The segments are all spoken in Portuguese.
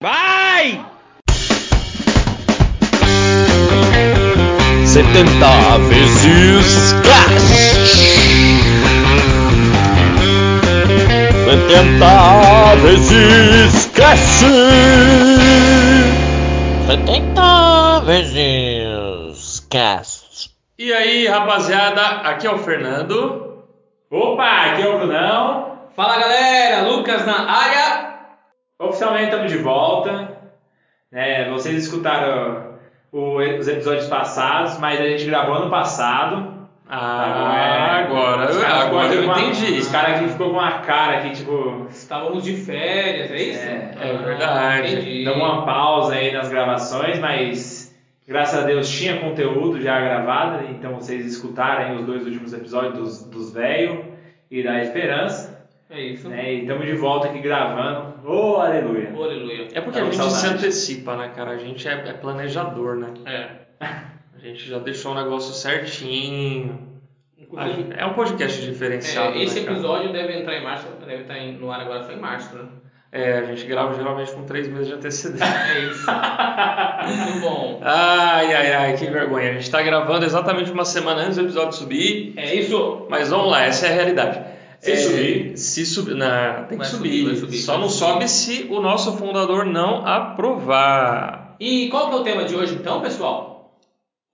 Vai! Setenta vezes cash. Setenta vezes cash. Setenta vezes cash. E aí, rapaziada, aqui é o Fernando. Opa, aqui é o Brunão. Fala galera, Lucas na área. Oficialmente estamos de volta. É, vocês escutaram o- os episódios passados, mas a gente gravou ano passado. Ah, É, agora, agora eu entendi. Os caras aqui ficou com a cara aqui, tipo, Estávamos de férias, é isso? É, é verdade. entendi. deu uma pausa aí nas gravações, mas graças a Deus tinha conteúdo já gravado, então vocês escutaram aí os dois últimos episódios dos, dos velho e da esperança. É isso. Né? E estamos de volta aqui gravando. Oh, aleluia! Oh, aleluia. É porque a Tava gente com se saudade. antecipa, né, cara? A gente é, é planejador, né? É. A gente já deixou o negócio certinho. Inclusive, É um podcast diferenciado, é, esse né, episódio deve entrar em março, deve estar em- no ar agora só em março, né? É, a gente grava geralmente com três meses de antecedência. É isso. Muito bom. Ai, ai, ai, que vergonha. A gente tá gravando exatamente uma semana antes do episódio subir. É isso. Mas vamos lá, essa é a realidade. Se É, subir. Se subir. Não, tem que subir. subir, Só não sobe se o nosso fundador não aprovar. E qual que é o tema de hoje então, pessoal?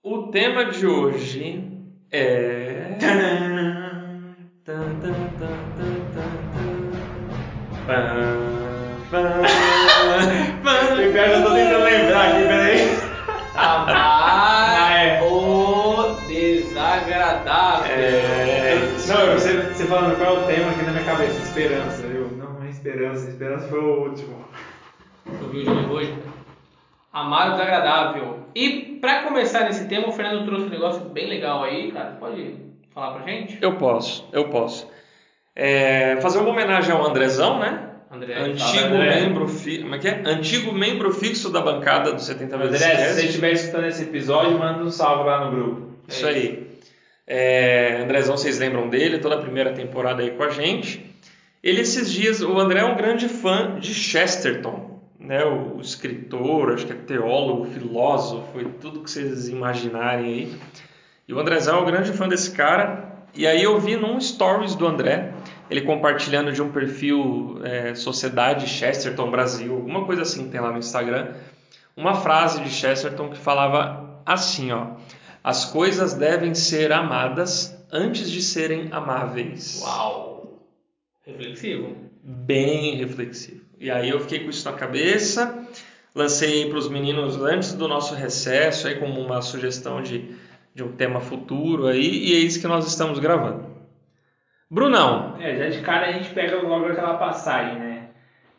O tema de hoje é. Esperança. Eu, não, é esperança. Esperança foi o último. Eu vi o de hoje. Amar o desagradável. E pra começar nesse tema, o Fernando trouxe um negócio bem legal aí, cara. Você pode falar pra gente? Eu posso, eu posso. É, fazer uma homenagem ao Andrezão, né? André. Antigo André. membro, fi... Como é que é? Antigo membro fixo da bancada do 70 vezes André, se você estiver escutando esse episódio, manda um salve lá no grupo. Isso aí. É, Andrezão, vocês lembram dele, toda a primeira temporada aí com a gente. Ele esses dias, o André é um grande fã de Chesterton, né? O, escritor, acho que é teólogo, filósofo e tudo que vocês imaginarem aí. E o Andrezão é um grande fã desse cara. E aí eu vi num stories do André, ele compartilhando de um perfil é, Sociedade Chesterton Brasil, alguma coisa assim que tem lá no Instagram, uma frase de Chesterton que falava assim, ó: As coisas devem ser amadas antes de serem amáveis. Uau! Reflexivo. Bem reflexivo. E aí eu fiquei com isso na cabeça, lancei para os meninos antes do nosso recesso aí como uma sugestão de, de um tema futuro aí, e é isso que nós estamos gravando. Brunão, É, já de cara a gente pega logo aquela passagem, né?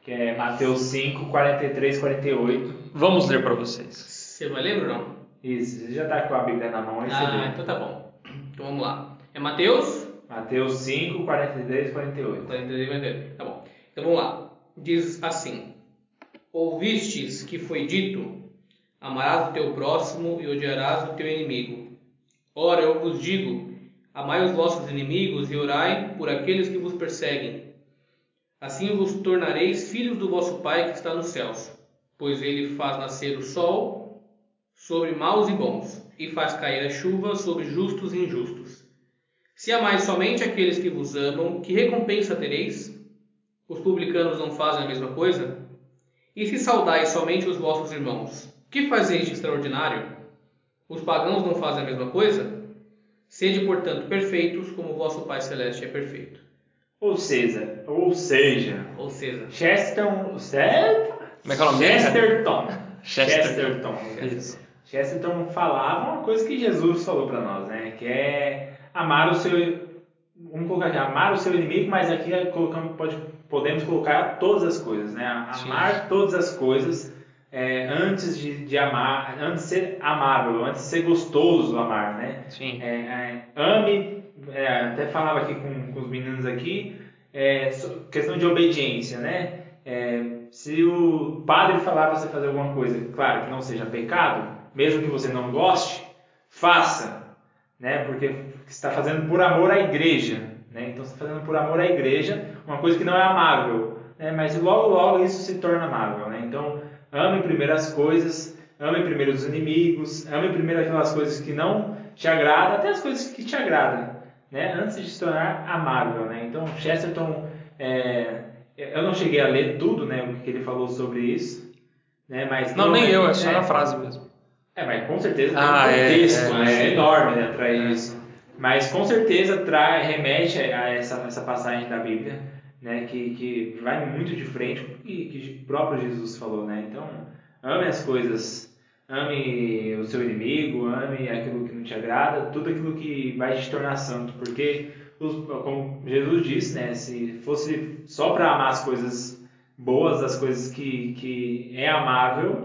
Que é Mateus 5, 43, 48. vamos ler para vocês. Você vai ler, Bruno? Isso, você já tá com a Bíblia na mão aí, você Ah, então tá bom. Então vamos lá. É Mateus? Mateus 5, 43, 48. 43 vai ter. Tá bom. Então vamos lá. Diz assim: Ouvistes que foi dito: Amarás o teu próximo e odiarás o teu inimigo. Ora, eu vos digo: Amai os vossos inimigos e orai por aqueles que vos perseguem. Assim vos tornareis filhos do vosso Pai que está nos céus, pois ele faz nascer o sol sobre maus e bons, e faz cair a chuva sobre justos e injustos. Se amais somente aqueles que vos amam, que recompensa tereis? Os publicanos não fazem a mesma coisa? E se saudais somente os vossos irmãos, que fazeis de extraordinário? Os pagãos não fazem a mesma coisa? Sede, portanto, perfeitos, como o vosso Pai Celeste é perfeito. Ou seja, ou seja, Ou seja, Chesterton. Certo? Como é que é o nome dele? Chesterton. Chesterton. Chesterton. Chesterton falava uma coisa que Jesus falou para nós, né? Que é amar o seu. Vamos colocar aqui, amar o seu inimigo, mas aqui colocamos, pode, podemos colocar todas as coisas, né? Amar todas as coisas é, antes de, de amar, antes de ser amável, antes de ser gostoso amar, né? Sim. É, é, ame, é, até falava aqui com, com os meninos aqui, é, questão de obediência, né? É, se o padre falar para você fazer alguma coisa, claro que não seja pecado, mesmo que você não goste, faça, né? Porque você está fazendo por amor à igreja, né? Então você está fazendo por amor à igreja uma coisa que não é amável, né? mas logo logo isso se torna amável. Né? Então, ame primeiro as coisas, ame primeiro os inimigos, ame primeiro aquelas coisas que não te agradam, até as coisas que te agradam, né? antes de se tornar amável. Né? Então, Chesterton, é, eu não cheguei a ler tudo né, o que ele falou sobre isso, né? mas Não, nem eu, é só é, na frase mesmo. é, mas com certeza tem Ah, um é, contexto é, né, sim. enorme né, atrás É. Mas com certeza traz, remete a essa, essa passagem da Bíblia, né, que, que vai muito de frente o que o próprio Jesus falou. Né? Então, ame as coisas, ame o seu inimigo, ame aquilo que não te agrada, tudo aquilo que vai te tornar santo. Porque, os- como Jesus disse, né, se fosse só para amar as coisas boas, as coisas que, que é amável,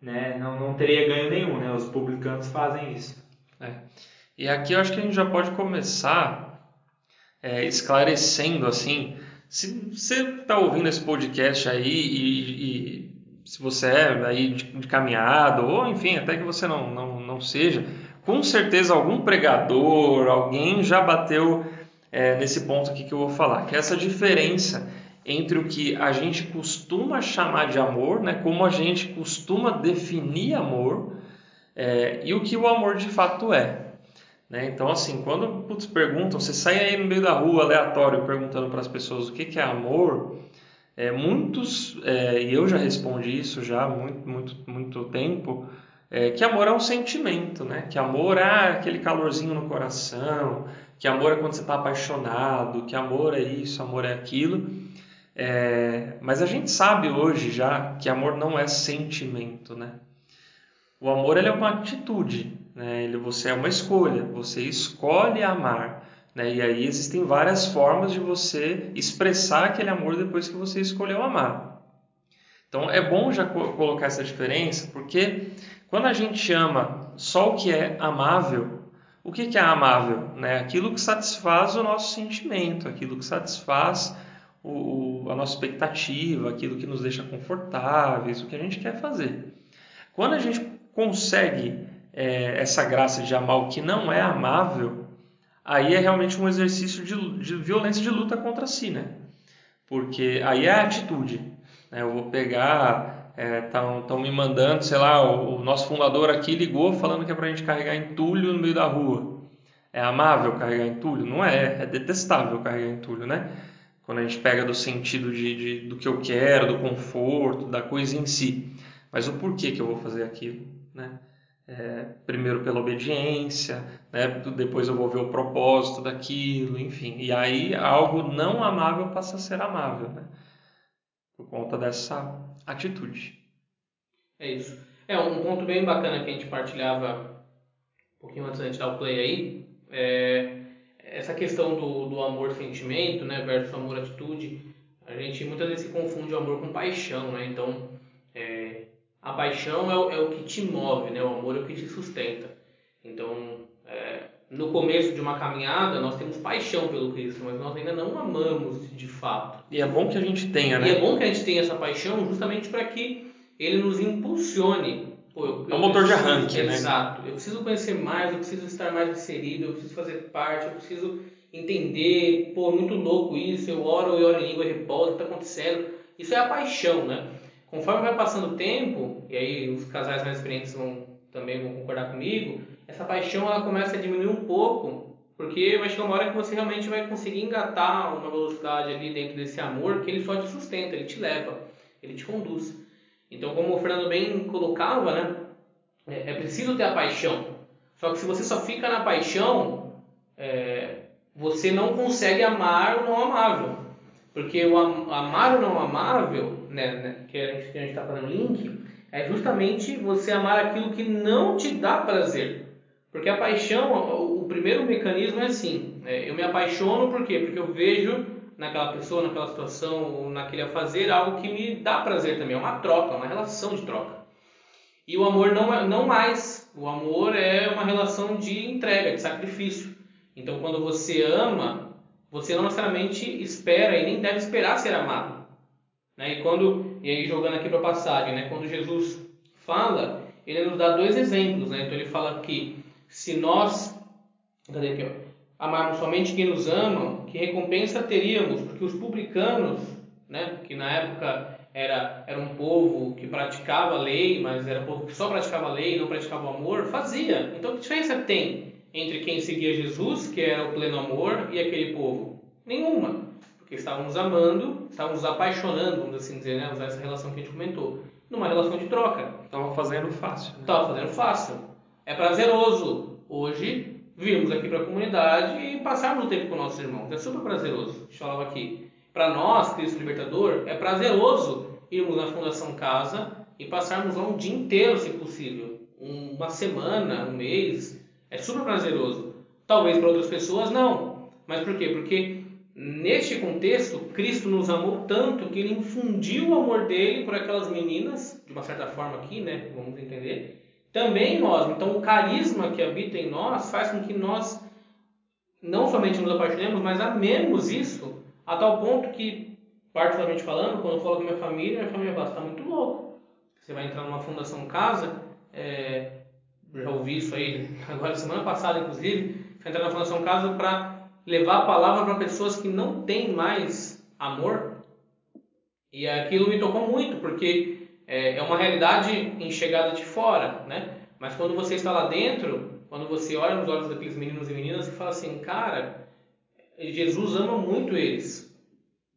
né, não, não teria ganho nenhum, né? Os publicanos fazem isso. É. E aqui eu acho que a gente já pode começar é, esclarecendo assim, se você está ouvindo esse podcast aí e, e se você é aí de, de caminhada ou enfim até que você não, não, não seja, com certeza algum pregador, alguém já bateu é, nesse ponto aqui que eu vou falar, que é essa diferença entre o que a gente costuma chamar de amor, né, como a gente costuma definir amor é, e o que o amor de fato é. Né? Então, assim, quando putz, perguntam, você sai aí no meio da rua aleatório perguntando para as pessoas o que, que é amor, é, muitos, é, e eu já respondi isso já há muito, muito, muito tempo, é, que amor é um sentimento, né? que amor é aquele calorzinho no coração, que amor é quando você está apaixonado, que amor é isso, amor é aquilo. É, mas a gente sabe hoje já que amor não é sentimento, né? O amor é uma atitude, né? Ele, você é uma escolha, você escolhe amar. Né? E aí existem várias formas de você expressar aquele amor depois que você escolheu amar. Então é bom já co- colocar essa diferença, porque quando a gente ama só o que é amável, o que, que é amável? Né? Aquilo que satisfaz o nosso sentimento, aquilo que satisfaz o, o- a nossa expectativa, aquilo que nos deixa confortáveis, o que a gente quer fazer. Quando a gente consegue é, essa graça de amar o que não é amável, aí é realmente um exercício de, de violência de luta contra si, né? Porque aí é a atitude. Né? Eu vou pegar, estão me mandando, sei lá, o, o nosso fundador aqui ligou falando que é para a gente carregar entulho no meio da rua. É amável carregar entulho? Não é, é detestável carregar entulho, né? Quando a gente pega do sentido de, de- do que eu quero, do conforto, da coisa em si. Mas o porquê que eu vou fazer aquilo, né? É, primeiro pela obediência, né? depois eu vou ver o propósito daquilo, enfim. E aí algo não amável passa a ser amável, né? Por conta dessa atitude. É isso. É, um ponto bem bacana que a gente partilhava um pouquinho antes da gente dar o play aí, é essa questão do, do amor-sentimento, né, versus amor-atitude. A gente muitas vezes se confunde o amor com paixão, né? Então, a paixão é, o- é o que te move, né? O amor é o que te sustenta. Então, é, no começo de uma caminhada, nós temos paixão pelo Cristo, mas nós ainda não amamos de fato. E é bom que a gente tenha, E é né? bom que a gente tenha essa paixão justamente para que ele nos impulsione. Pô, eu- É um eu motor de preciso- arranque, né? Exato. Eu preciso conhecer mais, eu preciso estar mais inserido, eu preciso fazer parte, eu preciso entender. Pô, é muito louco isso. Eu oro, eu oro em língua, repouso, o que está acontecendo? Isso é a paixão, né? Conforme vai passando o tempo, e aí os casais mais experientes vão também vão concordar comigo, essa paixão ela começa a diminuir um pouco, porque vai chegar uma hora que você realmente vai conseguir engatar uma velocidade ali dentro desse amor que ele só te sustenta, ele te leva, ele te conduz. Então, como o Fernando bem colocava, né, é, é preciso ter a paixão. Só que se você só fica na paixão, é, você não consegue amar o não amável. Porque o am- amar o não amável, né, né, que a gente está fazendo link, é justamente você amar aquilo que não te dá prazer. Porque a paixão, o o primeiro mecanismo é assim: né, eu me apaixono por quê? Porque eu vejo naquela pessoa, naquela situação, ou naquele a fazer algo que me dá prazer também. É uma troca, uma relação de troca. E o amor não, é- não mais. O amor é uma relação de entrega, de sacrifício. Então, quando você ama, você não necessariamente espera e nem deve esperar ser amado. Né? E quando e aí jogando aqui para a passagem, né? Quando Jesus fala, ele nos dá dois exemplos, né? Então ele fala que se nós, cadê aqui, ó, amarmos somente quem nos ama, que recompensa teríamos? Porque os publicanos né? Que na época era, era um povo que praticava a lei, mas era um povo que só praticava a lei e não praticava o amor, fazia. Então que diferença tem entre quem seguia Jesus, que era o pleno amor, e aquele povo? Nenhuma. Porque estávamos amando, estávamos apaixonando, vamos assim dizer, né? Usar essa relação que a gente comentou. Numa relação de troca. Tava fazendo fácil. Né? Estava fazendo fácil. É prazeroso. Hoje, virmos aqui para a comunidade e passarmos o tempo com nossos irmãos. É super prazeroso. A gente falava aqui. Para nós, Cristo Libertador, é prazeroso irmos na Fundação Casa e passarmos lá um dia inteiro, se possível. Uma semana, um mês. É super prazeroso. Talvez para outras pessoas não. Mas por quê? Porque neste contexto, Cristo nos amou tanto que ele infundiu o amor dele por aquelas meninas, de uma certa forma aqui, né? Vamos entender. Também nós. Então, o carisma que habita em nós faz com que nós não somente nos apaixonemos, mas amemos isso a tal ponto que, particularmente falando, quando eu falo com minha família, minha família fala, você está muito louco. Você vai entrar numa fundação casa, é, já ouvi isso aí, agora semana passada inclusive, vai entrar na fundação casa para levar a palavra para pessoas que não têm mais amor. E aquilo me tocou muito, porque é, é uma realidade enxergada de fora, né? Mas quando você está lá dentro, quando você olha nos olhos daqueles meninos e meninas e fala assim, cara, Jesus ama muito eles.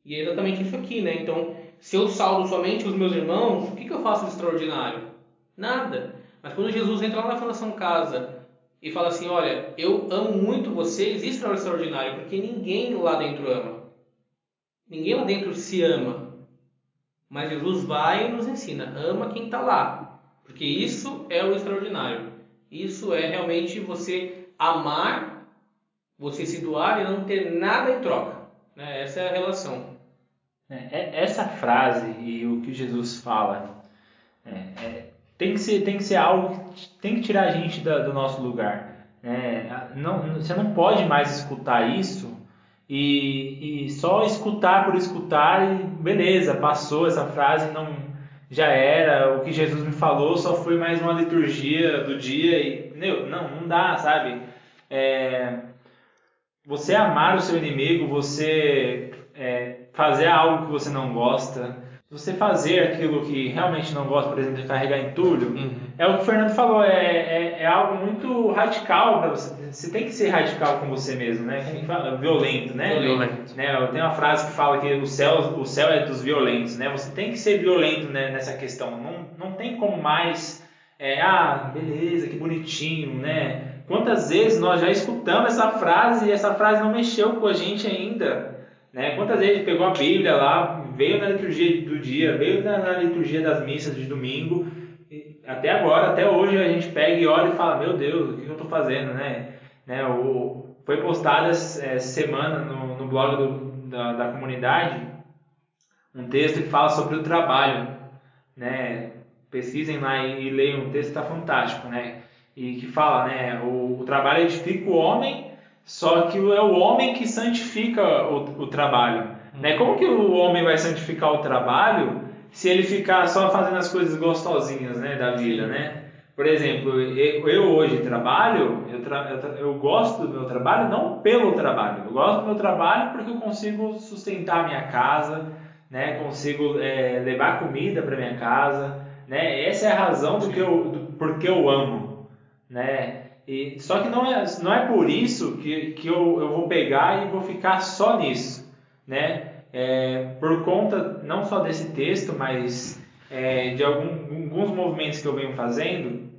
E é exatamente isso aqui, né? Então, se eu saldo somente os meus irmãos, o que, que eu faço de extraordinário? Nada. Mas quando Jesus entra lá na Fundação Casa e fala assim: Olha, eu amo muito vocês, isso é extraordinário, porque ninguém lá dentro ama. Ninguém lá dentro se ama. Mas Jesus vai e nos ensina: ama quem está lá. Porque isso é o extraordinário. Isso é realmente você amar, você se doar e não ter nada em troca. Né? Essa é a relação. É, essa frase e o que Jesus fala é, é, tem, que ser, tem que ser algo que tem que tirar a gente do, do nosso lugar. É, não, você não pode mais escutar isso e, e só escutar por escutar e beleza, passou essa frase, não já era, o que Jesus me falou só foi mais uma liturgia do dia e meu, não, não dá, sabe? É, você amar o seu inimigo, você é, fazer algo que você não gosta, você fazer aquilo que realmente não gosta, por exemplo, de carregar entulho, uhum. é o que o Fernando falou, é, é, é algo muito radical para você. Você tem que ser radical com você mesmo, né? Violento, né? Violento. Né? Tem uma frase que fala que o céu, o céu é dos violentos, né? Você tem que ser violento né, nessa questão. Não, não tem como mais, é, ah, beleza, que bonitinho, né? Quantas vezes nós já escutamos essa frase e essa frase não mexeu com a gente ainda? Né? Quantas vezes pegou a Bíblia lá, veio na liturgia do dia, veio na, na liturgia das missas de domingo, até agora, até hoje a gente pega e olha e fala, meu Deus, o que eu estou fazendo, né? né? O, foi postado essa é, semana no, no blog do, da, da comunidade um texto que fala sobre o trabalho, né? Pesquisem lá e, e leiam, o texto está fantástico, né? E que fala, né? O, o trabalho edifica o homem só que é o homem que santifica o, o trabalho. Né? Como que o homem vai santificar o trabalho se ele ficar só fazendo as coisas gostosinhas né, da vida, né? Por exemplo, eu, hoje trabalho, eu, tra, eu, gosto do meu trabalho não pelo trabalho, eu gosto do meu trabalho porque eu consigo sustentar minha casa, né? consigo é, levar comida para minha casa, né? Essa é a razão do que eu, do, porque eu amo, né? E, só que não é, não é por isso que, que eu, eu vou pegar e vou ficar só nisso, né? É, por conta não só desse texto, mas é, de algum, alguns movimentos que eu venho fazendo,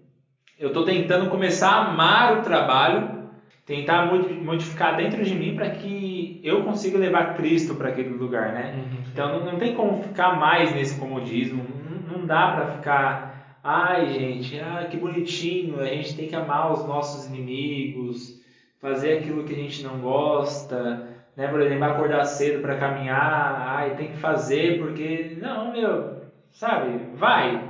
eu estou tentando começar a amar o trabalho, tentar modificar dentro de mim para que eu consiga levar Cristo para aquele lugar, né? Uhum. Então não, não tem como ficar mais nesse comodismo, não, não dá para ficar Ai, gente, ah, que bonitinho, a gente tem que amar os nossos inimigos, fazer aquilo que a gente não gosta, né? Por exemplo, acordar cedo para caminhar, ai, tem que fazer porque não, meu, sabe? Vai.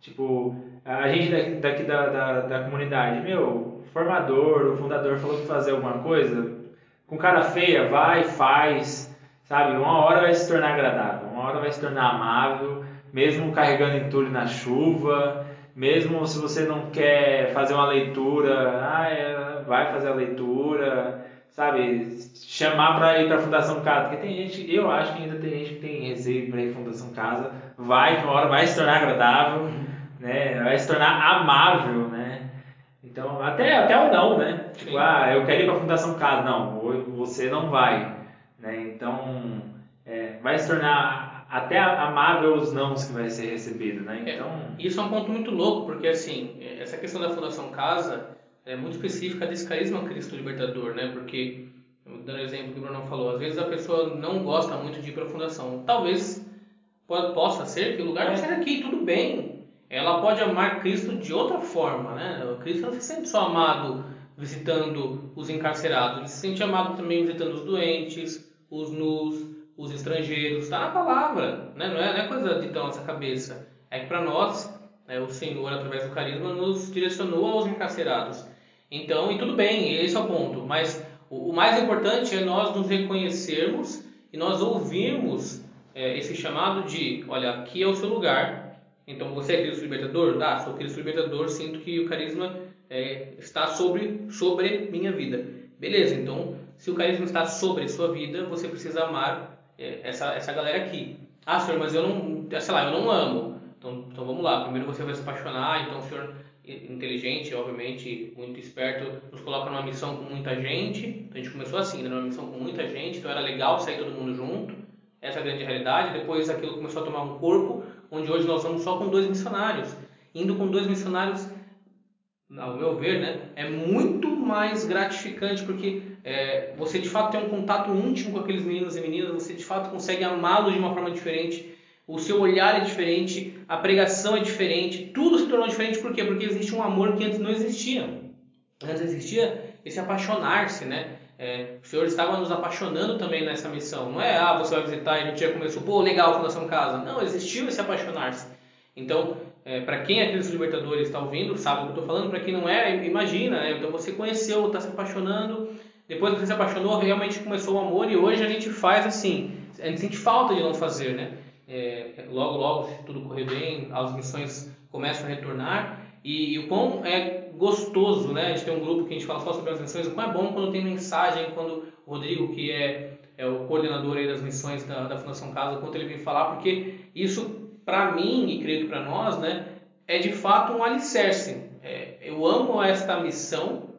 Tipo, a gente daqui, daqui da, da, da comunidade, meu, o formador, o fundador falou que fazer alguma coisa, com cara feia, vai, faz, sabe? Uma hora vai se tornar agradável, uma hora vai se tornar amável mesmo carregando entulho na chuva, mesmo se você não quer fazer uma leitura, é, vai fazer a leitura, sabe, chamar para ir para a Fundação Casa. Porque tem gente, eu acho que ainda tem gente que tem receio para ir Fundação Casa. Vai que uma hora vai se tornar agradável, né? Vai se tornar amável, né? Então, até, até o não, né? Tipo, Sim. ah, eu quero ir para a Fundação Casa. Não, você não vai, né? Então, é, vai se tornar até amável os nãos que vai ser recebido, né? É, Então, Isso é um ponto muito louco, porque assim, essa questão da Fundação Casa é muito específica desse carisma Cristo Libertador, né? Porque, dando o exemplo que o Bruno falou, às vezes a pessoa não gosta muito de ir para a Fundação. Talvez po- possa ser que o lugar não É. seja aqui, tudo bem. Ela pode amar Cristo de outra forma, né? O Cristo não se sente só amado visitando os encarcerados, ele se sente amado também visitando os doentes, os nus, os estrangeiros. Está na palavra, né? Não é, não é coisa de da nossa cabeça. É que para nós, o Senhor, através do carisma, nos direcionou aos encarcerados. Então, e tudo bem, esse é o ponto. Mas o, mais importante é nós nos reconhecermos e nós ouvirmos é, esse chamado de, olha, aqui é o seu lugar. Então, você é Cristo Libertador? Ah, sou Cristo Libertador, sinto que o carisma é, está sobre, sobre minha vida. Beleza, então, se o carisma está sobre sua vida, você precisa amar é, essa, essa galera aqui. Ah, senhor, mas eu não, sei lá, eu não amo. Então, então vamos lá, primeiro você vai se apaixonar, então o senhor inteligente, obviamente, muito esperto, nos coloca numa missão com muita gente. Então, a gente começou assim, né, numa missão com muita gente, então era legal sair todo mundo junto. Essa é a grande realidade. Depois aquilo começou a tomar um corpo, onde hoje nós vamos só com dois missionários. Indo com dois missionários, ao meu ver, né, é muito mais gratificante porque é, você de fato tem um contato íntimo com aqueles meninos e meninas, você de fato consegue amá-los de uma forma diferente, o seu olhar é diferente, a pregação é diferente, tudo se tornou diferente por quê? Porque existe um amor que antes não existia. Antes existia esse apaixonar-se, né? É, o Senhor estava nos apaixonando também nessa missão. Não é, ah, você vai visitar e a gente já começou, pô, legal, Fundação Casa. Não, existiu esse apaixonar-se. Então, é, para quem é Cristo Libertador e está ouvindo, sabe o que eu estou falando. Para quem não é, imagina, né? Então você conheceu, está se apaixonando. Depois que você se apaixonou, realmente começou o amor e hoje a gente faz assim. A gente sente falta de não fazer, né? É, logo, logo, se tudo correr bem, as missões começam a retornar. E, e o quão é gostoso, né? A gente tem um grupo que a gente fala só sobre as missões. O quão é bom quando tem mensagem, quando o Rodrigo, que é, é o coordenador aí das missões da, da Fundação Casa, quanto ele vem falar, porque isso, para mim, e creio que para nós, né? É de fato um alicerce. É, eu amo esta missão,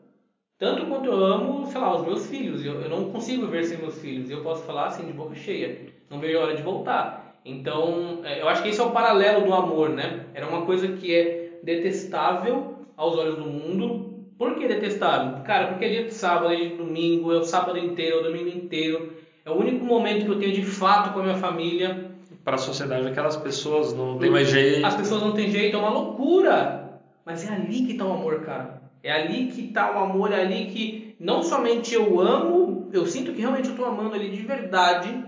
tanto quanto eu amo, sei lá, os meus filhos. Eu, eu não consigo viver sem meus filhos. Eu posso falar assim, de boca cheia. Não vejo a hora de voltar. Então, é, eu acho que esse é o paralelo do amor, né? Era uma coisa que é detestável aos olhos do mundo. Por que detestável? Cara, porque é dia de sábado, é dia de domingo, é o sábado inteiro, é o domingo inteiro. É o único momento que eu tenho de fato com a minha família. Para a sociedade, aquelas pessoas não tem mais jeito. As pessoas não têm jeito, é uma loucura. Mas é ali que está o amor, cara. É ali que está o amor, é ali que não somente eu amo, eu sinto que realmente eu estou amando ali de verdade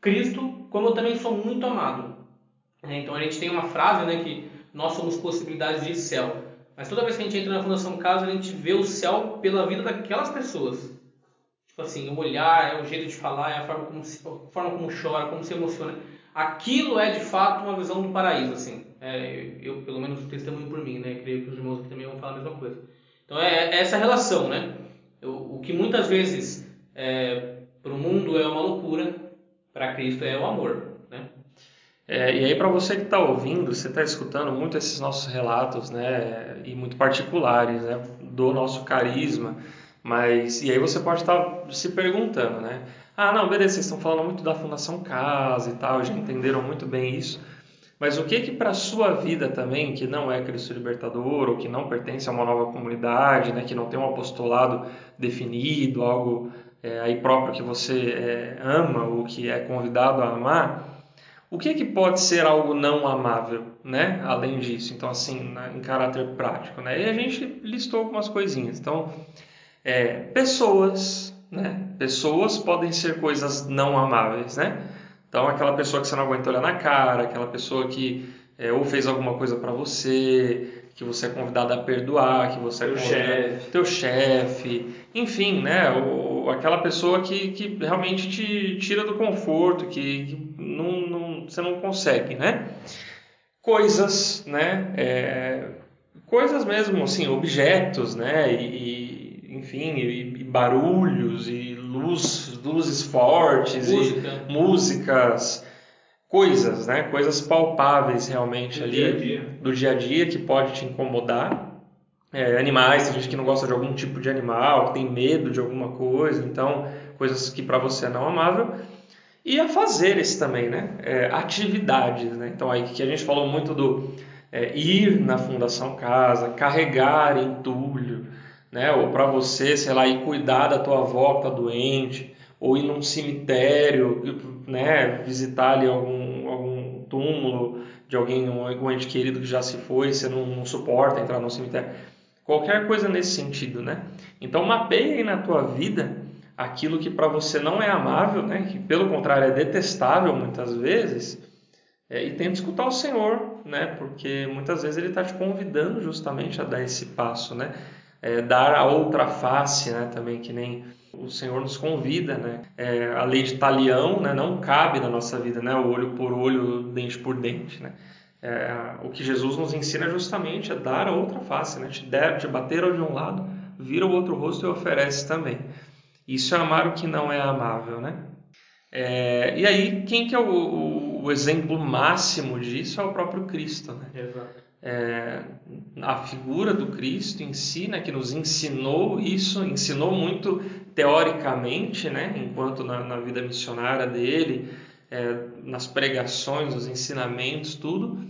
Cristo, como eu também sou muito amado. É, Então a gente tem uma frase, né, que nós somos possibilidades de céu. Mas toda vez que a gente entra na Fundação Casa, a gente vê o céu pela vida daquelas pessoas. Tipo assim, o olhar, é o jeito de falar, é a forma como, se, a forma como chora, como se emociona. Aquilo é de fato uma visão do paraíso, assim. É, eu, pelo menos, testemunho por mim, né? Creio que os irmãos aqui também vão falar a mesma coisa. Então é, é essa relação, né? O, o que muitas vezes é, para o mundo é uma loucura, para Cristo é o amor, né? É, e aí para você que está ouvindo, você está escutando muito esses nossos relatos, né, e muito particulares, né, do nosso carisma, mas e aí você pode estar se perguntando, né, ah não, beleza, vocês estão falando muito da Fundação Casa e tal, já entenderam muito bem isso, mas o que que para sua vida também, que não é Cristo Libertador ou que não pertence a uma nova comunidade, né, que não tem um apostolado definido, algo é, aí próprio que você é, ama ou que é convidado a amar, o que, que pode ser algo não amável, né? Além disso, então assim, na, em caráter prático, né? E a gente listou algumas coisinhas. Então, é, pessoas, né? Pessoas podem ser coisas não amáveis, né? Então, aquela pessoa que você não aguenta olhar na cara, aquela pessoa que é, ou fez alguma coisa para você, que você é convidado a perdoar, que você é convidado, chefe. teu chefe, enfim, né? Aquela pessoa que, que realmente te tira do conforto, que, que não, não, você não consegue, né? Coisas, né? É, coisas mesmo, assim, objetos, né? E, e, enfim, e, e barulhos e luz, luzes fortes Música. e músicas, coisas, né? Coisas palpáveis realmente Do ali dia dia. do dia a dia que pode te incomodar. É, animais, tem gente que não gosta de algum tipo de animal, que tem medo de alguma coisa, então coisas que para você é não amável. E a fazeres também, né? É, atividades, né? Então aí que a gente falou muito do é, ir na Fundação Casa, carregar entulho, né? Ou para você, sei lá, ir cuidar da tua avó que tá doente, ou ir num cemitério, né? Visitar ali algum, algum túmulo de alguém, um, algum ente querido que já se foi, você não, não suporta entrar no cemitério. Qualquer coisa nesse sentido, né? Então mapeie aí na tua vida aquilo que para você não é amável, né? Que pelo contrário é detestável muitas vezes, é, e tenta escutar o Senhor, né? Porque muitas vezes Ele está te convidando justamente a dar esse passo, né? É, dar a outra face, né? Também que nem o Senhor nos convida, né? É, a lei de talião, né? Não cabe na nossa vida, né? Olho por olho, dente por dente, né? É, o que Jesus nos ensina justamente a dar a outra face, né? Te, der, te bater de um lado, vira o outro rosto e oferece também. Isso é amar o que não é amável, né? É, e aí, quem que é o, o, o, exemplo máximo disso é o próprio Cristo, né? Exato. É, a figura do Cristo em si, né, que nos ensinou isso, ensinou muito teoricamente, né, enquanto na, na vida missionária dele, é, nas pregações, nos ensinamentos, tudo.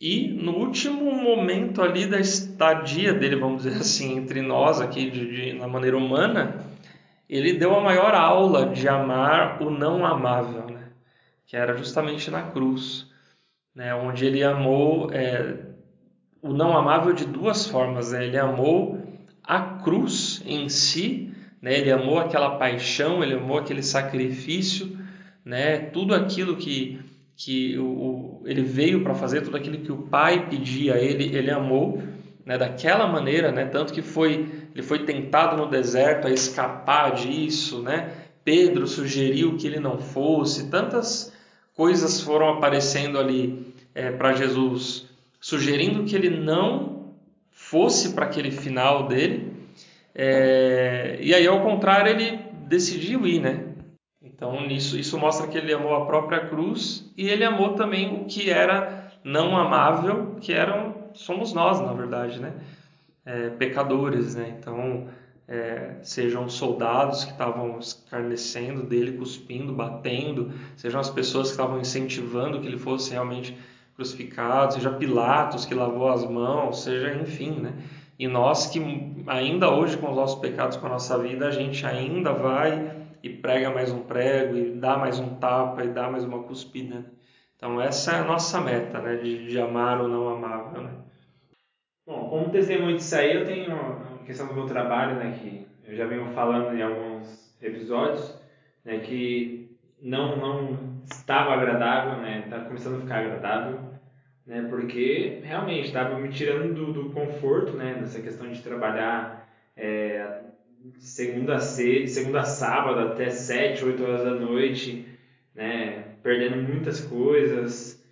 E no último momento ali da estadia dele, vamos dizer assim, entre nós aqui, de, de, na maneira humana, ele deu a maior aula de amar o não amável, né? que era justamente na cruz, né? onde ele amou é, o não amável de duas formas. Né? Ele amou a cruz em si, né? ele amou aquela paixão, ele amou aquele sacrifício, né? tudo aquilo que, que o, ele veio para fazer, tudo aquilo que o Pai pedia a ele, ele amou né, daquela maneira, né, tanto que foi ele foi tentado no deserto a escapar disso, né? Pedro sugeriu que ele não fosse, tantas coisas foram aparecendo ali é, para Jesus, sugerindo que ele não fosse para aquele final dele. É, e aí, ao contrário, ele decidiu ir, né? Então, isso, mostra que ele amou a própria cruz e ele amou também o que era não amável, que eram somos nós, na verdade, né? É, pecadores, né? Então, é, sejam soldados que estavam escarnecendo dele, cuspindo, batendo, sejam as pessoas que estavam incentivando que ele fosse realmente crucificado, seja Pilatos que lavou as mãos, seja enfim, né? E nós que ainda hoje com os nossos pecados, com a nossa vida, a gente ainda vai e prega mais um prego, e dá mais um tapa, e dá mais uma cuspida. Então essa é a nossa meta, né? De, de amar ou não amável, né? Bom, como testemunho disso aí, eu tenho a questão do meu trabalho, né, que eu já venho falando em alguns episódios, né, que não, não estava agradável, né, está começando a ficar agradável, né, porque realmente estava me tirando do, do conforto, né, nessa questão de trabalhar é, segunda a, se, segunda a sábado até 7, 8 horas da noite, né, perdendo muitas coisas,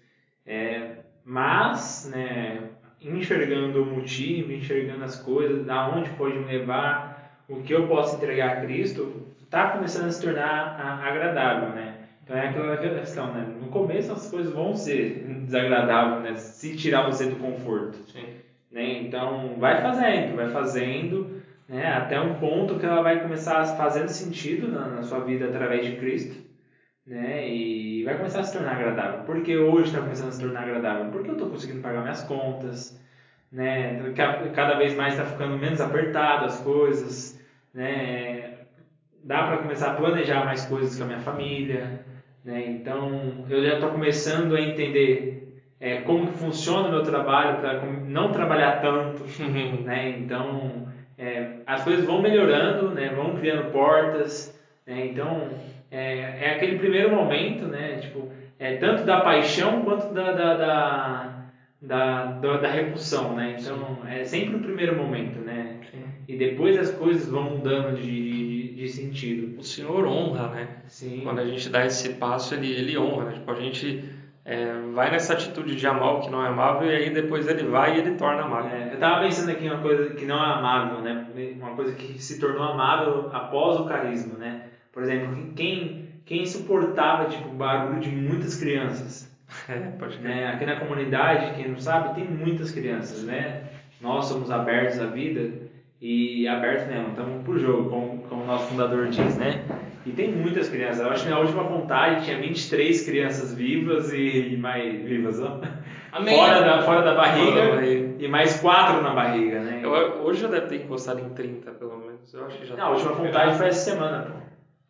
é, mas, né, enxergando o motivo, enxergando as coisas, da onde pode me levar, o que eu posso entregar a Cristo, está começando a se tornar agradável, né? Então é aquela questão, né? No começo as coisas vão ser desagradáveis, né? Se tirar você do conforto. Sim. Né? Então vai fazendo, vai fazendo, né? Até um ponto que ela vai começar fazendo sentido na, na sua vida através de Cristo né? E vai começar a se tornar agradável. Por que hoje está começando a se tornar agradável? Porque eu estou conseguindo pagar minhas contas, né? Cada vez mais está ficando menos apertado as coisas, né? Dá para começar a planejar mais coisas com a minha família, né? Então eu já estou começando a entender é, como que funciona o meu trabalho para não trabalhar tanto, né? Então é, as coisas vão melhorando, né? Vão criando portas, né? Então é, é aquele primeiro momento, né? Tipo, é tanto da paixão quanto da, da, da, da, da, da repulsão, né? Então, é sempre o primeiro momento, né? Sim. E depois as coisas vão mudando de, de, de, sentido. O Senhor honra, né? Sim. Quando a gente dá esse passo, Ele, ele honra, né? Tipo, a gente é, vai nessa atitude de amar o que não é amável e aí depois ele vai e ele torna amável. É, eu tava pensando aqui em uma coisa que não é amável, né? Uma coisa que se tornou amável após o carisma, né? Por exemplo, quem, quem suportava tipo, o barulho de muitas crianças? É, pode. Né? Aqui na comunidade, quem não sabe, tem muitas crianças, né? Nós somos abertos à vida e abertos mesmo, estamos pro jogo, como, como o nosso fundador diz, né? E tem muitas crianças. Eu acho que na última contagem tinha 23 crianças vivas e mais vivas, ó. Amém. Fora da, fora da barriga Fora da barriga. e mais quatro na barriga, né? Eu- hoje já deve ter encostado em 30, pelo menos. Eu acho que já Não, a última contagem foi essa semana, pô.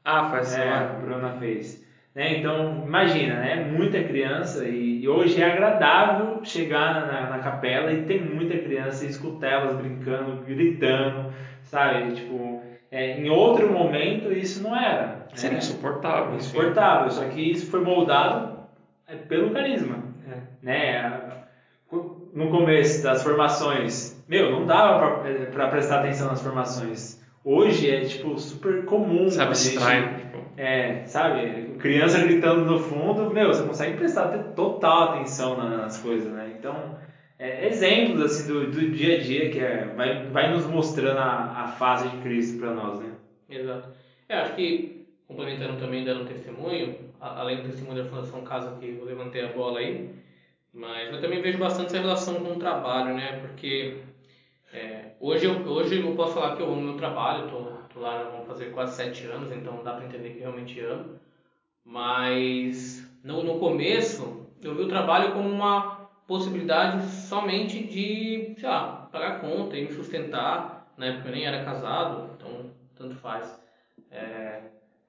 Ah, faz É, a semana. Bruna fez. Né? Então, imagina, né? Muita criança e, e hoje é agradável chegar na, na capela e ter muita criança e escutar elas brincando, gritando, sabe? Tipo, é, em outro momento isso não era. Seria né? insuportável. assim. Insuportável, só que isso foi moldado é, pelo carisma, É. né? No começo das formações, meu, não dava para prestar atenção nas formações. Hoje é tipo super comum. Se abstrai. Tipo, é, sabe? Criança gritando no fundo, meu, você consegue prestar total atenção na- nas coisas, né? Então, é, exemplos assim do, do dia a dia que é, vai, vai nos mostrando a, a face de Cristo para nós, né? Exato. É, acho que, complementando também, dando um testemunho, a- além do testemunho da Fundação Casa, que eu levantei a bola aí, mas eu também vejo bastante essa relação com o trabalho, né? Porque é, hoje, eu, hoje eu posso falar que eu amo meu trabalho, tô, tô lá, vamos fazer quase sete anos, então dá para entender que realmente amo. Mas no, no começo, eu vi o trabalho como uma possibilidade somente de, sei lá, pagar conta e me sustentar. Na época eu nem era casado, então tanto faz. É,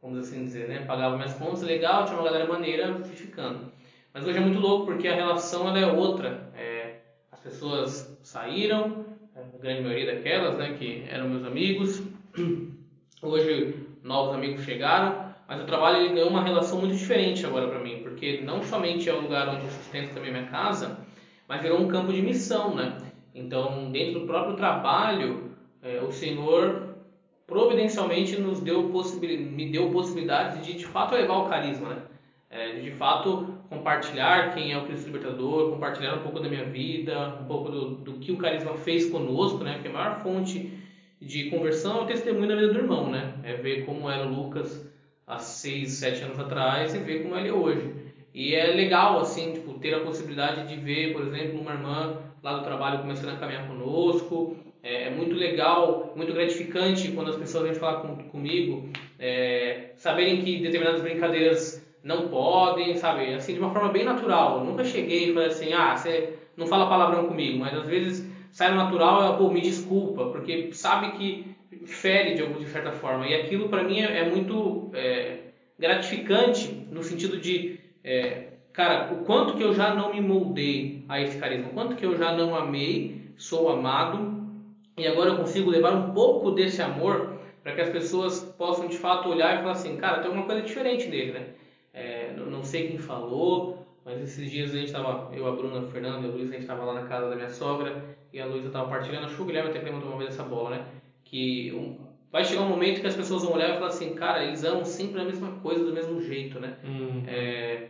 vamos assim dizer, né? Pagava minhas contas, legal, tinha uma galera maneira, ficando. Mas hoje é muito louco porque a relação ela é outra. É, as pessoas saíram, a grande maioria daquelas, né, que eram meus amigos. Hoje novos amigos chegaram, mas o trabalho ele ganhou uma relação muito diferente agora para mim, porque não somente é o lugar onde eu sustento também minha casa, mas virou um campo de missão, né? Então, dentro do próprio trabalho, é, o Senhor providencialmente nos deu me deu possibilidades de de fato levar o carisma, né? É, de de fato compartilhar quem é o Cristo Libertador, compartilhar um pouco da minha vida, um pouco do, do que o carisma fez conosco, né? Porque a maior fonte de conversão é o testemunho da vida do irmão, né? É ver como era o Lucas há seis, sete anos atrás e ver como ele é hoje. E é legal, assim, tipo, ter a possibilidade de ver, por exemplo, uma irmã lá do trabalho começando a caminhar conosco. É, é muito legal, muito gratificante quando as pessoas vêm falar com, comigo, é, saberem que determinadas brincadeiras não podem, sabe? Assim, de uma forma bem natural. Eu nunca cheguei e falei assim, ah, você não fala palavrão comigo, mas às vezes sai no natural, eu, pô, me desculpa, porque sabe que fere de, alguma- de certa forma. E aquilo para mim é, é muito é, gratificante no sentido de, é, cara, o quanto que eu já não me moldei a esse carisma, o quanto que eu já não amei, sou amado, e agora eu consigo levar um pouco desse amor para que as pessoas possam de fato olhar e falar assim, cara, tem alguma coisa diferente nele, né? É, não- sei quem falou, mas esses dias a gente estava, eu, a Bruna, o Fernando e a Luísa, a gente estava lá na casa da minha sogra e a Luísa estava partilhando, acho que o Guilherme até levantou uma vez essa bola, né? Que um- vai chegar um momento que as pessoas vão olhar e falar assim, cara, eles amam sempre a mesma coisa, do mesmo jeito, né? hum, É,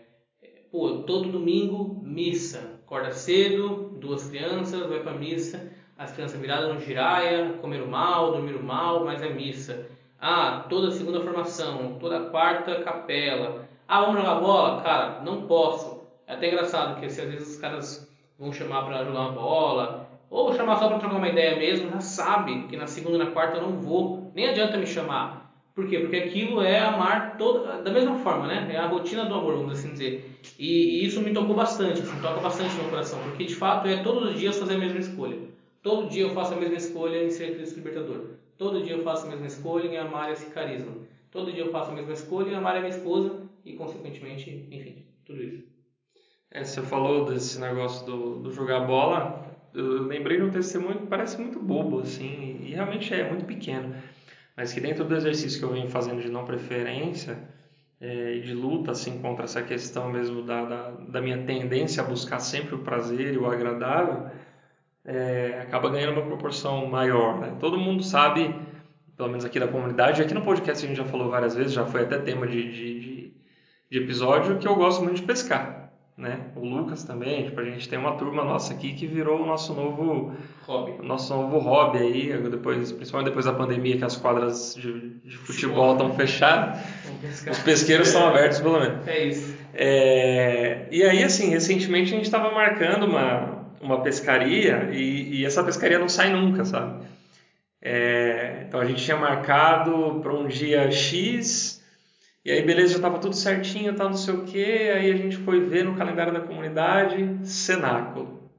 pô, todo domingo, missa. Acorda cedo, duas crianças, vai pra missa. As crianças viradas no giraia, comeram mal, dormiram mal, mas é missa. Ah, toda segunda formação, toda quarta capela. Ah, vamos jogar bola? Cara, não posso. É até engraçado, porque se às vezes os caras vão chamar pra jogar uma bola, ou chamar só pra trocar uma ideia mesmo, já sabe que na segunda e na quarta eu não vou. Nem adianta me chamar. Por quê? Porque aquilo é amar toda, da mesma forma, né? É a rotina do amor, vamos assim dizer. E, e isso me tocou bastante, assim, toca bastante no meu coração, porque de fato é todos os dias fazer a mesma escolha. Todo dia eu faço a mesma escolha em ser Cristo Libertador. Todo dia eu faço a mesma escolha em amar esse carisma. Todo dia eu faço a mesma escolha em amar a minha esposa e, consequentemente, enfim, tudo isso. É, você falou desse negócio do, do jogar bola. Eu lembrei de um testemunho que parece muito bobo, assim, e realmente é muito pequeno. Mas que dentro do exercício que eu venho fazendo de não preferência é, de luta, assim, contra essa questão mesmo da, da, da minha tendência a buscar sempre o prazer e o agradável, é, acaba ganhando uma proporção maior, né? Todo mundo sabe, pelo menos aqui da comunidade, aqui no podcast a gente já falou várias vezes, já foi até tema de, de, de, de episódio, que eu gosto muito de pescar. Né? O Lucas também, tipo, a gente tem uma turma nossa aqui que virou o nosso novo, Hobby. nosso novo hobby aí, depois, principalmente depois da pandemia que as quadras de, de futebol estão fechadas, os pesqueiros estão abertos pelo menos. É isso. É, e aí, assim, recentemente a gente estava marcando uma, uma pescaria e, e essa pescaria não sai nunca, sabe? É, então a gente tinha marcado para um dia X e aí, beleza, já estava tudo certinho, tal, não sei o que. Aí a gente foi ver no calendário da comunidade cenáculo.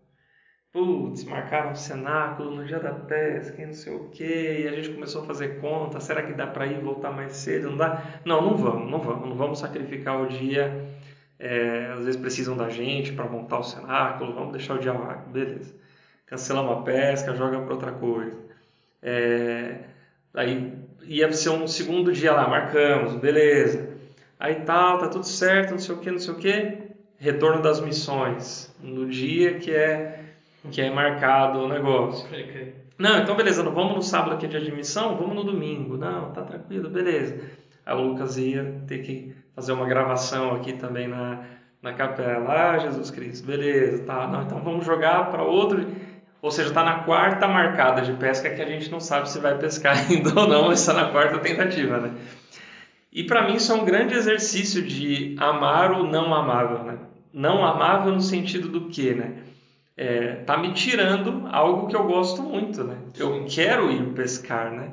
Putz, marcaram cenáculo no dia da pesca, não sei o que. E a gente começou a fazer conta: será que dá para ir voltar mais cedo? Não dá? Não, não vamos, não vamos, não vamos sacrificar o dia. É, às vezes precisam da gente para montar o cenáculo, vamos deixar o dia vago, beleza. Cancelamos a pesca, joga para outra coisa. É, aí ia ser um segundo dia lá, marcamos, beleza. Aí tal, tá tudo certo, não sei o que, não sei o que. Retorno das missões, no dia que é, que é marcado o negócio. Não, então beleza, não vamos no sábado que é dia de missão, vamos no domingo. Não, tá tranquilo, beleza. Aí o Lucas ia ter que fazer uma gravação aqui também na, na capela. Ah, Jesus Cristo, beleza, tá. Não, então vamos jogar para outro. Ou seja, está na quarta marcada de pesca que a gente não sabe se vai pescar ainda ou não, mas está na quarta tentativa, né? E para mim isso é um grande exercício de amar o não amável, né? Não amável no sentido do que, né? É, tá me tirando algo que eu gosto muito, né? Eu quero ir pescar, né?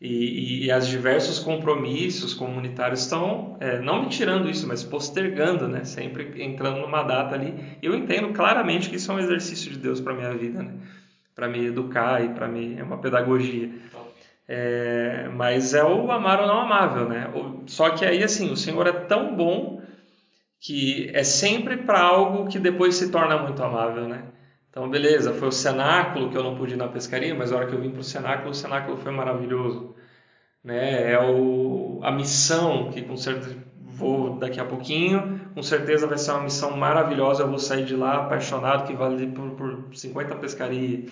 E, e, e as diversos compromissos comunitários estão é, não me tirando isso, mas postergando, né? Sempre entrando numa data ali. Eu entendo claramente que isso é um exercício de Deus para minha vida, né? Para me educar e para me é uma pedagogia. É, mas é o amar ou não amável, né? O- Só que aí assim, o Senhor é tão bom que é sempre para algo que depois se torna muito amável, né? Então, beleza, foi o cenáculo que eu não pude ir na pescaria, mas a hora que eu vim para o cenáculo, o cenáculo foi maravilhoso. Né? É o, a missão, que com certeza vou daqui a pouquinho, com certeza vai ser uma missão maravilhosa, eu vou sair de lá apaixonado, que vale por, por 50 pescarias.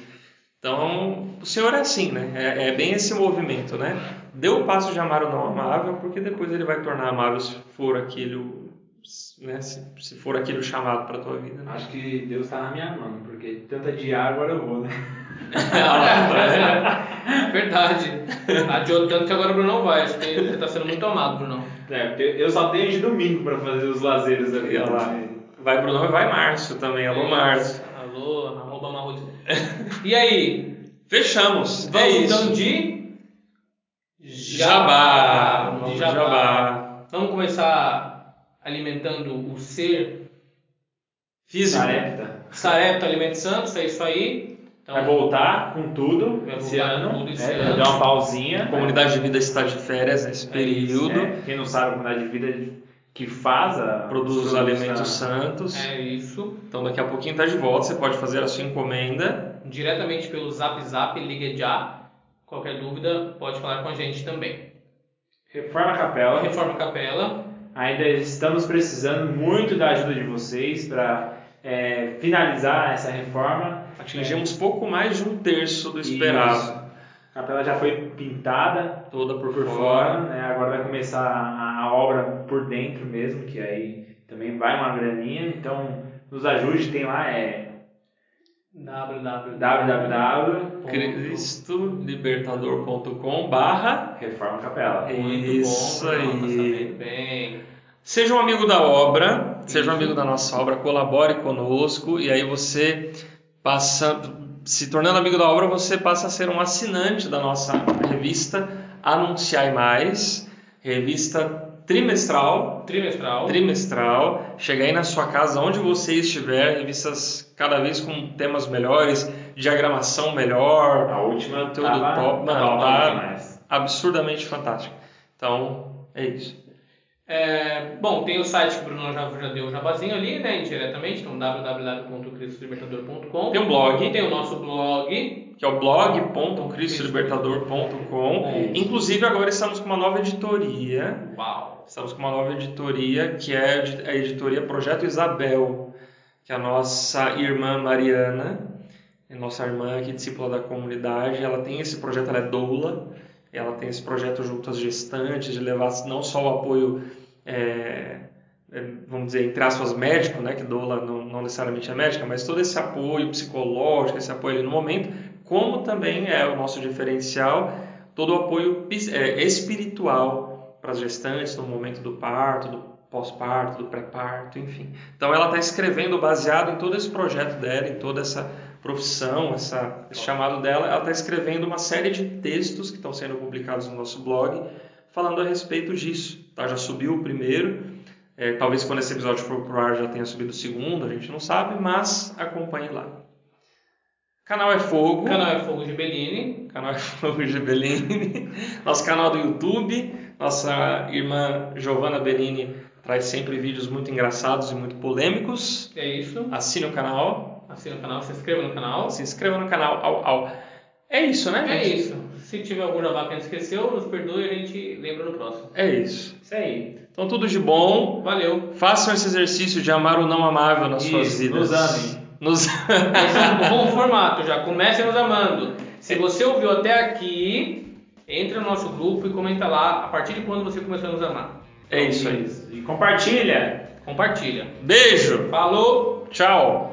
Então, o Senhor é assim, né? É, é bem esse movimento, né? Dê o passo de amar o não amável, porque depois ele vai tornar amável se for aquilo, né? Se, se for aquilo chamado para tua vida. Né? Acho que Deus tá na minha mão, porque tanta de água eu vou, né? É verdade. Adiou tanto que agora o Bruno não vai. Acho que ele tá sendo muito amado, Bruno. É, porque eu só tenho de domingo pra fazer os lazeres olha lá. Vai Bruno e vai Márcio também. Alô, Márcio. Alô, arroba Marrude. E aí? Fechamos. Vamos é então de. Jabá. De Vamos de jabá. jabá. Vamos começar alimentando o ser. Físico. Sarepta. Sarepta Alimento Santos, é isso aí. Então, Vai voltar com tudo Vai esse voltar com ano. tudo esse né? ano. Deu uma pausinha. A comunidade de vida está de férias nesse período. É, quem não sabe, a comunidade de vida que faz a, Produz os alimentos santos. É isso. Então daqui a pouquinho está de volta. Você pode fazer a sua encomenda. Diretamente pelo Zap Zap, liga já. Qualquer dúvida, pode falar com a gente também. Reforma a Capela. Reforma Capela. Ainda estamos precisando muito da ajuda de vocês para finalizar essa reforma. Atingimos pouco mais de um terço do esperado. Isso. A capela já foi pintada Toda por, por fora. fora, né? agora vai começar a, a obra por dentro mesmo, que aí também vai uma graninha. Então, nos ajude, tem lá é www. www. cristolibertador.com barra Reforma Capela. Isso bom, tá aí. bem. Seja um amigo da obra, seja um amigo da nossa obra, colabore conosco e aí você passa, se tornando amigo da obra, você passa a ser um assinante da nossa revista Anunciai Mais, revista trimestral, Trimestral. trimestral, chega aí na sua casa, onde você estiver, revistas cada vez com temas melhores, diagramação melhor, A última Conteúdo tava top, mano, tá- absurdamente fantástico. Então, é isso. É, bom, tem o site que o Bruno já, já deu o jabazinho ali, né, indiretamente, então www.cristolibertador.com. Tem um blog, Tem o nosso blog, que é o blog.cristolibertador.com. Inclusive agora estamos com uma nova editoria. uau, Estamos com uma nova editoria que é a editoria Projeto Isabel, que é a nossa irmã Mariana, é nossa irmã aqui discípula da comunidade, ela tem esse projeto, ela é doula, ela tem esse projeto junto às gestantes de levar não só o apoio é, é, vamos dizer, entre aspas, médico, né, que doula não, não necessariamente é médica, mas todo esse apoio psicológico, esse apoio ali no momento, como também é o nosso diferencial, todo o apoio é, espiritual para as gestantes no momento do parto, do pós-parto, do pré-parto, enfim. Então ela está escrevendo baseado em todo esse projeto dela, em toda essa profissão, essa, esse chamado dela, ela está escrevendo uma série de textos que estão sendo publicados no nosso blog falando a respeito disso. Tá? Já subiu o primeiro, é, talvez quando esse episódio for pro ar já tenha subido o segundo, a gente não sabe, mas acompanhe lá. Canal é Fogo. Canal é Fogo de Bellini. Canal é Fogo de Bellini. Nosso canal do YouTube. Nossa irmã Giovanna Bellini traz sempre vídeos muito engraçados e muito polêmicos. É isso. Assine o canal. Assine o canal, se inscreva no canal. Se inscreva no canal. Au, au. É isso, né, É gente? isso. Se tiver algum jabá que a gente esqueceu, nos perdoe e a gente lembra no próximo. É isso. Isso aí. Então, tudo de bom. Valeu. Façam esse exercício de amar o não amável nas suas Isso, vidas. nos amem. Nos... Esse é um bom formato já. Comece nos amando. Se você ouviu até aqui, entre no nosso grupo e comenta lá a partir de quando você começou a nos amar. é isso aí. E compartilha. Compartilha. Beijo. Falou! Tchau.